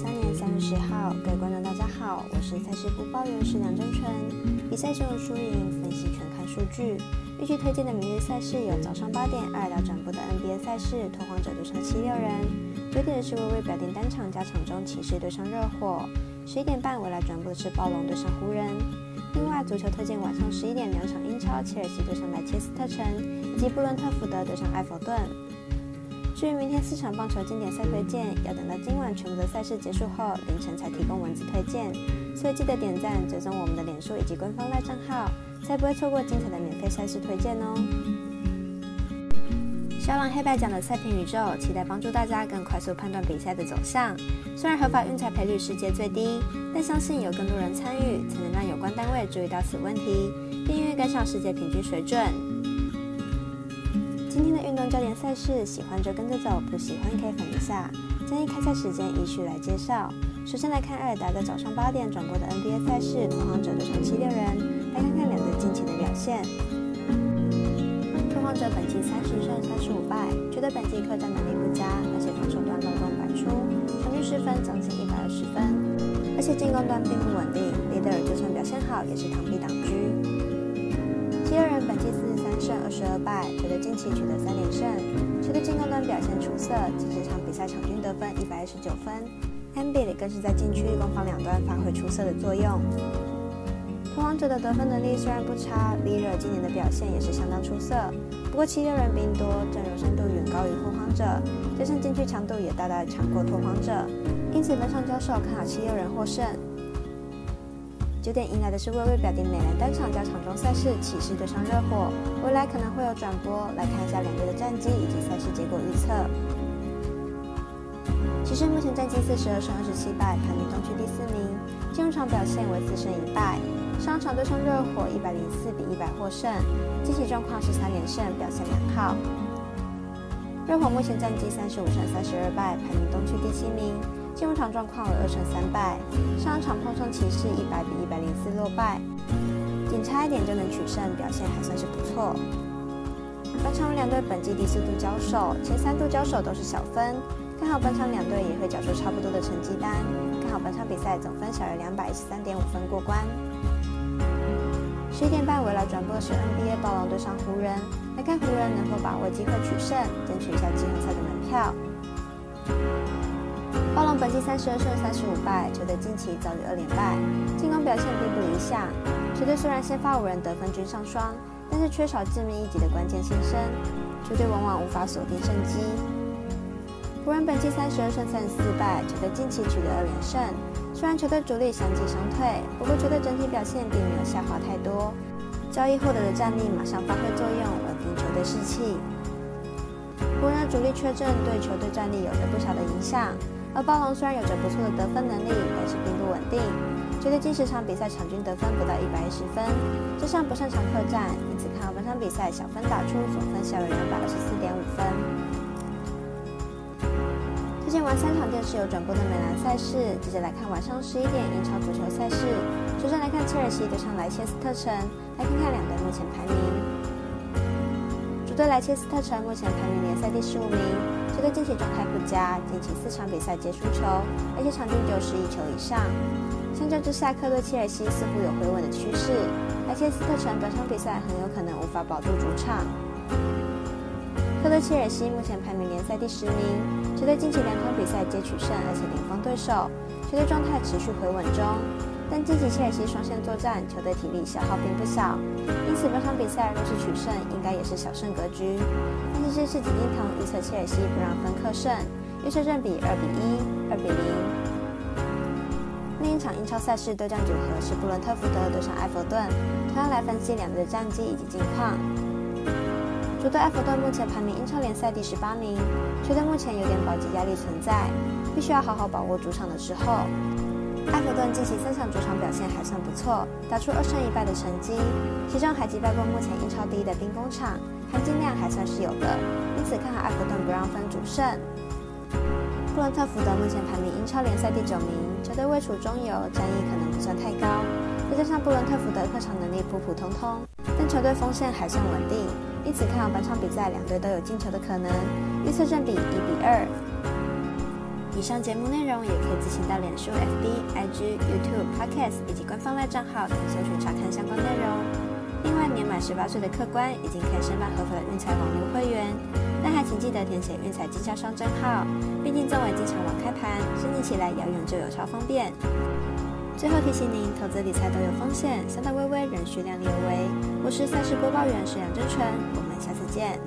三年三月十号，各位观众大家好，我是赛事播报员是梁真纯。比赛中的输赢分析全看数据。预计推荐的明日赛事有早上八点二达转播的 NBA 赛事，拓荒者对上七六人；九点的是微微表定单场加场中骑士对上热火；十一点半未来转播的是暴龙对上湖人。另外，足球推荐晚上十一点两场英超，切尔西对上莱切斯特城，以及布伦特福德对上埃弗顿。至于明天四场棒球经典赛推荐，要等到今晚全部的赛事结束后，凌晨才提供文字推荐，所以记得点赞、追踪我们的脸书以及官方赖账号，才不会错过精彩的免费赛事推荐哦。小狼黑白奖的赛评宇宙，期待帮助大家更快速判断比赛的走向。虽然合法运彩赔率世界最低，但相信有更多人参与，才能让有关单位注意到此问题，并愿意跟上世界平均水准。今天的运动焦点赛事，喜欢就跟着走，不喜欢可以等一下。建议开赛时间依序来介绍。首先来看艾尔达在早上八点转播的 NBA 赛事，拓荒者对上七六人，来看看两队近期的表现。拓荒者本季三十胜三十五败，觉得本季客战能力不佳，而且防守端漏洞百出，场均失分将近一百二十分，而且进攻端并不稳定，利德尔就算表现好，也是螳臂挡车。二十二败，球队近期取得三连胜，球队进攻端表现出色，近十场比赛场均得分一百二十九分 a m b i 更是在禁区攻防两端发挥出色的作用。拓荒者的得分能力虽然不差 v i r 今年的表现也是相当出色，不过七六人兵多，阵容深度远高于拓荒者，加上禁区强度也大大强过拓荒者，因此本场交手看好七六人获胜。九点迎来的是微微表弟美兰单场加场中赛事，骑士对上热火，未来可能会有转播，来看一下两队的战绩以及赛事结果预测。骑士目前战绩四十二胜二十七败，排名东区第四名，进入场表现为四胜一败，上场对上热火一百零四比一百获胜，近期状况是三连胜，表现良好。热火目前战绩三十五胜三十二败，排名东区第七名。进入场状况为二胜三败，上场碰上骑士一百比一百零四落败，仅差一点就能取胜，表现还算是不错。本场两队本季第四度交手，前三度交手都是小分，看好本场两队也会缴出差不多的成绩单，看好本场比赛总分小于两百一十三点五分过关。十一点半围来转播的是 NBA 暴龙对上湖人，来看湖人能否把握机会取胜，争取一下季后赛的门票。暴龙本季三十二胜三十五败，球队近期遭遇二连败，进攻表现并不理想。球队虽然先发五人得分均上双，但是缺少致命一击的关键新生，球队往往无法锁定胜机。湖人本季三十二胜三十四败，球队近期取得二连胜。虽然球队主力相继伤退，不过球队整体表现并没有下滑太多。交易获得的战力马上发挥作用，稳定球队士气。湖人的主力缺阵，对球队战力有着不小的影响。而暴龙虽然有着不错的得分能力，但是并不稳定。球队近十场比赛场均得分不到一百一十分，加上不擅长客战，因此看好本场比赛小分打出，总分小于两百二十四点五分。推荐完三场电视有转播的美兰赛事，接着来看晚上十一点英超足球赛事。首先来看切尔西对上莱切斯特城，来看看两队目前排名。对莱切斯特城目前排名联赛第十五名，球队近期状态不佳，近期四场比赛皆输球，而且场均丢失一球以上。相较之下，客队切尔西似乎有回稳的趋势，莱切斯特城本场比赛很有可能无法保住主场。客队切尔西目前排名联赛第十名，球队近期两场比赛皆取胜，而且领封对手，球队状态持续回稳中。但积极切尔西双线作战，球队体力消耗并不小，因此本场比赛若是取胜，应该也是小胜格局。分析师是景金腾预测切尔西不让分客胜，预测正比二比一、二比零。另一场英超赛事对战组合是布伦特福德对上埃弗顿，同样来分析两队的战绩以及近况。主队埃弗顿目前排名英超联赛第十八名，球队目前有点保级压力存在，必须要好好把握主场的时候。埃弗顿近期三场主场表现还算不错，打出二胜一败的成绩，其中还击败过目前英超第一的兵工厂，含金量还算是有的，因此看好埃弗顿不让分主胜。布伦特福德目前排名英超联赛第九名，球队位处中游，战意可能不算太高，再加上布伦特福德客场能力普普通通，但球队锋线还算稳定，因此看好本场比赛两队都有进球的可能，预测占比一比二。以上节目内容也可以自行到脸书、FB、IG、YouTube、Podcast 以及官方外账号等搜寻查看相关内容。另外，年满十八岁的客官已经可以申办合法的运彩网络会员，但还请记得填写运彩经销商证号。毕竟作为经常网开盘，申请起来要用就有超方便。最后提醒您，投资理财都有风险，三大微微仍需量力而为。我是赛事播报员沈阳真纯，我们下次见。